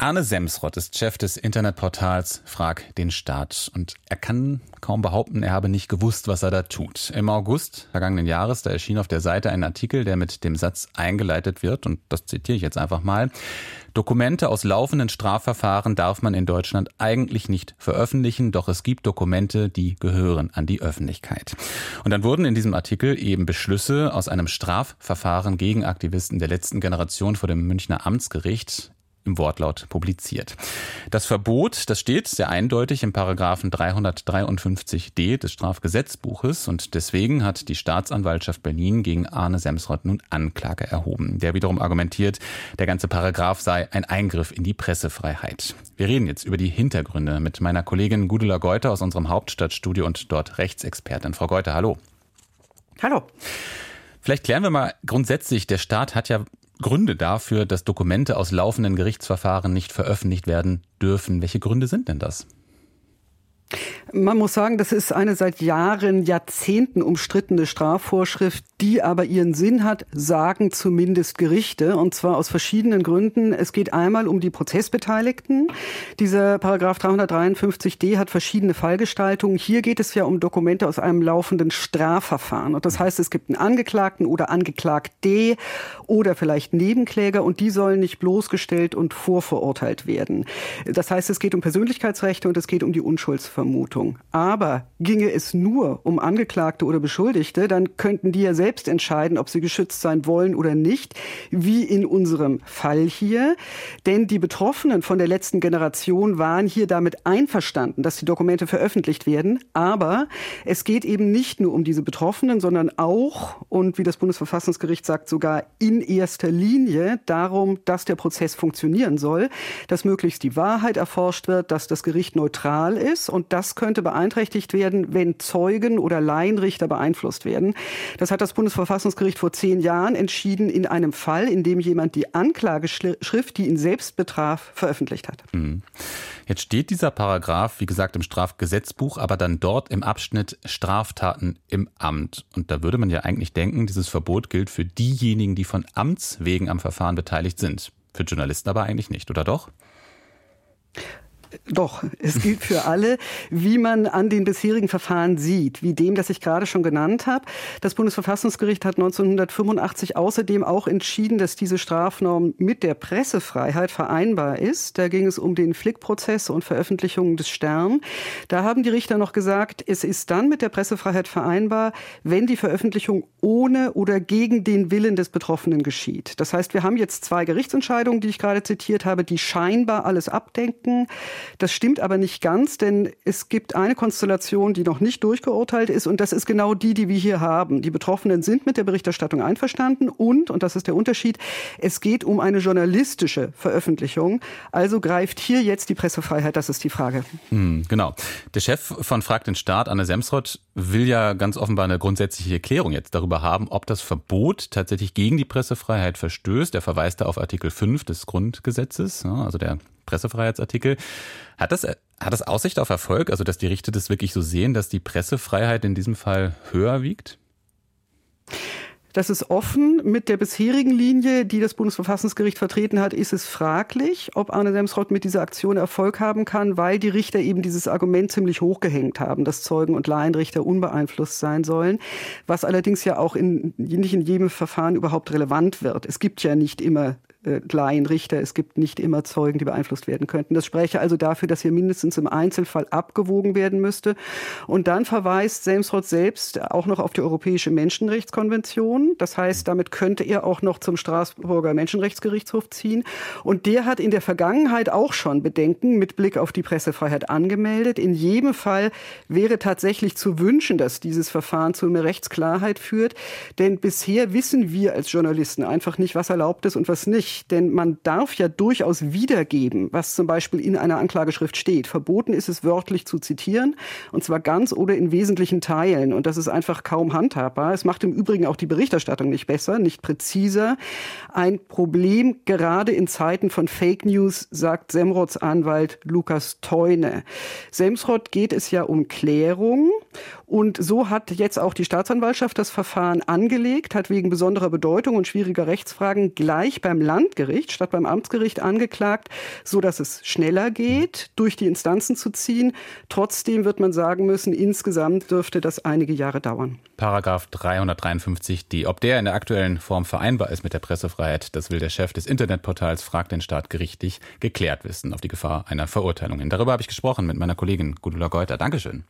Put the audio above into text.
Arne Semsrott ist Chef des Internetportals Frag den Staat und er kann kaum behaupten, er habe nicht gewusst, was er da tut. Im August vergangenen Jahres, da erschien auf der Seite ein Artikel, der mit dem Satz eingeleitet wird und das zitiere ich jetzt einfach mal. Dokumente aus laufenden Strafverfahren darf man in Deutschland eigentlich nicht veröffentlichen, doch es gibt Dokumente, die gehören an die Öffentlichkeit. Und dann wurden in diesem Artikel eben Beschlüsse aus einem Strafverfahren gegen Aktivisten der letzten Generation vor dem Münchner Amtsgericht im Wortlaut publiziert. Das Verbot, das steht sehr eindeutig im Paragraphen 353d des Strafgesetzbuches und deswegen hat die Staatsanwaltschaft Berlin gegen Arne Semsrott nun Anklage erhoben. Der wiederum argumentiert, der ganze Paragraph sei ein Eingriff in die Pressefreiheit. Wir reden jetzt über die Hintergründe mit meiner Kollegin Gudula Geuter aus unserem Hauptstadtstudio und dort Rechtsexpertin. Frau Geuter, hallo. Hallo. Vielleicht klären wir mal grundsätzlich, der Staat hat ja Gründe dafür, dass Dokumente aus laufenden Gerichtsverfahren nicht veröffentlicht werden dürfen. Welche Gründe sind denn das? Man muss sagen, das ist eine seit Jahren, Jahrzehnten umstrittene Strafvorschrift, die aber ihren Sinn hat, sagen zumindest Gerichte, und zwar aus verschiedenen Gründen. Es geht einmal um die Prozessbeteiligten. Dieser Paragraph 353d hat verschiedene Fallgestaltungen. Hier geht es ja um Dokumente aus einem laufenden Strafverfahren. Und das heißt, es gibt einen Angeklagten oder Angeklagte oder vielleicht Nebenkläger und die sollen nicht bloßgestellt und vorverurteilt werden. Das heißt, es geht um Persönlichkeitsrechte und es geht um die Unschuldsvermutung. Vermutung. Aber ginge es nur um Angeklagte oder Beschuldigte, dann könnten die ja selbst entscheiden, ob sie geschützt sein wollen oder nicht, wie in unserem Fall hier. Denn die Betroffenen von der letzten Generation waren hier damit einverstanden, dass die Dokumente veröffentlicht werden. Aber es geht eben nicht nur um diese Betroffenen, sondern auch, und wie das Bundesverfassungsgericht sagt, sogar in erster Linie darum, dass der Prozess funktionieren soll, dass möglichst die Wahrheit erforscht wird, dass das Gericht neutral ist. Und das können könnte beeinträchtigt werden, wenn Zeugen oder Laienrichter beeinflusst werden. Das hat das Bundesverfassungsgericht vor zehn Jahren entschieden in einem Fall, in dem jemand die Anklageschrift, die ihn selbst betraf, veröffentlicht hat. Mhm. Jetzt steht dieser Paragraph, wie gesagt, im Strafgesetzbuch, aber dann dort im Abschnitt Straftaten im Amt. Und da würde man ja eigentlich denken, dieses Verbot gilt für diejenigen, die von Amts wegen am Verfahren beteiligt sind. Für Journalisten aber eigentlich nicht, oder doch? Doch, es gilt für alle, wie man an den bisherigen Verfahren sieht, wie dem, das ich gerade schon genannt habe. Das Bundesverfassungsgericht hat 1985 außerdem auch entschieden, dass diese Strafnorm mit der Pressefreiheit vereinbar ist. Da ging es um den Flickprozess und Veröffentlichungen des Stern. Da haben die Richter noch gesagt, es ist dann mit der Pressefreiheit vereinbar, wenn die Veröffentlichung ohne oder gegen den Willen des Betroffenen geschieht. Das heißt, wir haben jetzt zwei Gerichtsentscheidungen, die ich gerade zitiert habe, die scheinbar alles abdenken. Das stimmt aber nicht ganz, denn es gibt eine Konstellation, die noch nicht durchgeurteilt ist und das ist genau die, die wir hier haben. Die Betroffenen sind mit der Berichterstattung einverstanden und, und das ist der Unterschied, es geht um eine journalistische Veröffentlichung. Also greift hier jetzt die Pressefreiheit, das ist die Frage. Hm, genau. Der Chef von Frag den Staat, Anne Semsrott, will ja ganz offenbar eine grundsätzliche Erklärung jetzt darüber haben, ob das Verbot tatsächlich gegen die Pressefreiheit verstößt. Er verweist da auf Artikel 5 des Grundgesetzes, also der Pressefreiheitsartikel. Hat das, hat das Aussicht auf Erfolg? Also, dass die Richter das wirklich so sehen, dass die Pressefreiheit in diesem Fall höher wiegt? Das ist offen. Mit der bisherigen Linie, die das Bundesverfassungsgericht vertreten hat, ist es fraglich, ob Arne Semsrott mit dieser Aktion Erfolg haben kann, weil die Richter eben dieses Argument ziemlich hochgehängt haben, dass Zeugen und Laienrichter unbeeinflusst sein sollen, was allerdings ja auch in, nicht in jedem Verfahren überhaupt relevant wird. Es gibt ja nicht immer äh, Laienrichter. Es gibt nicht immer Zeugen, die beeinflusst werden könnten. Das spreche also dafür, dass hier mindestens im Einzelfall abgewogen werden müsste. Und dann verweist Selmsrott selbst auch noch auf die Europäische Menschenrechtskonvention. Das heißt, damit könnte er auch noch zum Straßburger Menschenrechtsgerichtshof ziehen. Und der hat in der Vergangenheit auch schon Bedenken mit Blick auf die Pressefreiheit angemeldet. In jedem Fall wäre tatsächlich zu wünschen, dass dieses Verfahren zu mehr Rechtsklarheit führt. Denn bisher wissen wir als Journalisten einfach nicht, was erlaubt ist und was nicht denn man darf ja durchaus wiedergeben, was zum Beispiel in einer Anklageschrift steht. Verboten ist es wörtlich zu zitieren, und zwar ganz oder in wesentlichen Teilen. Und das ist einfach kaum handhabbar. Es macht im Übrigen auch die Berichterstattung nicht besser, nicht präziser. Ein Problem gerade in Zeiten von Fake News, sagt Semrods Anwalt Lukas Teune. Semsrott geht es ja um Klärung Und so hat jetzt auch die Staatsanwaltschaft das Verfahren angelegt, hat wegen besonderer Bedeutung und schwieriger Rechtsfragen gleich beim Landgericht statt beim Amtsgericht angeklagt, so dass es schneller geht, durch die Instanzen zu ziehen. Trotzdem wird man sagen müssen, insgesamt dürfte das einige Jahre dauern. Paragraph 353, die, ob der in der aktuellen Form vereinbar ist mit der Pressefreiheit, das will der Chef des Internetportals Fragt den Staat gerichtlich geklärt wissen, auf die Gefahr einer Verurteilung hin. Darüber habe ich gesprochen mit meiner Kollegin Gudula Geuter. Dankeschön.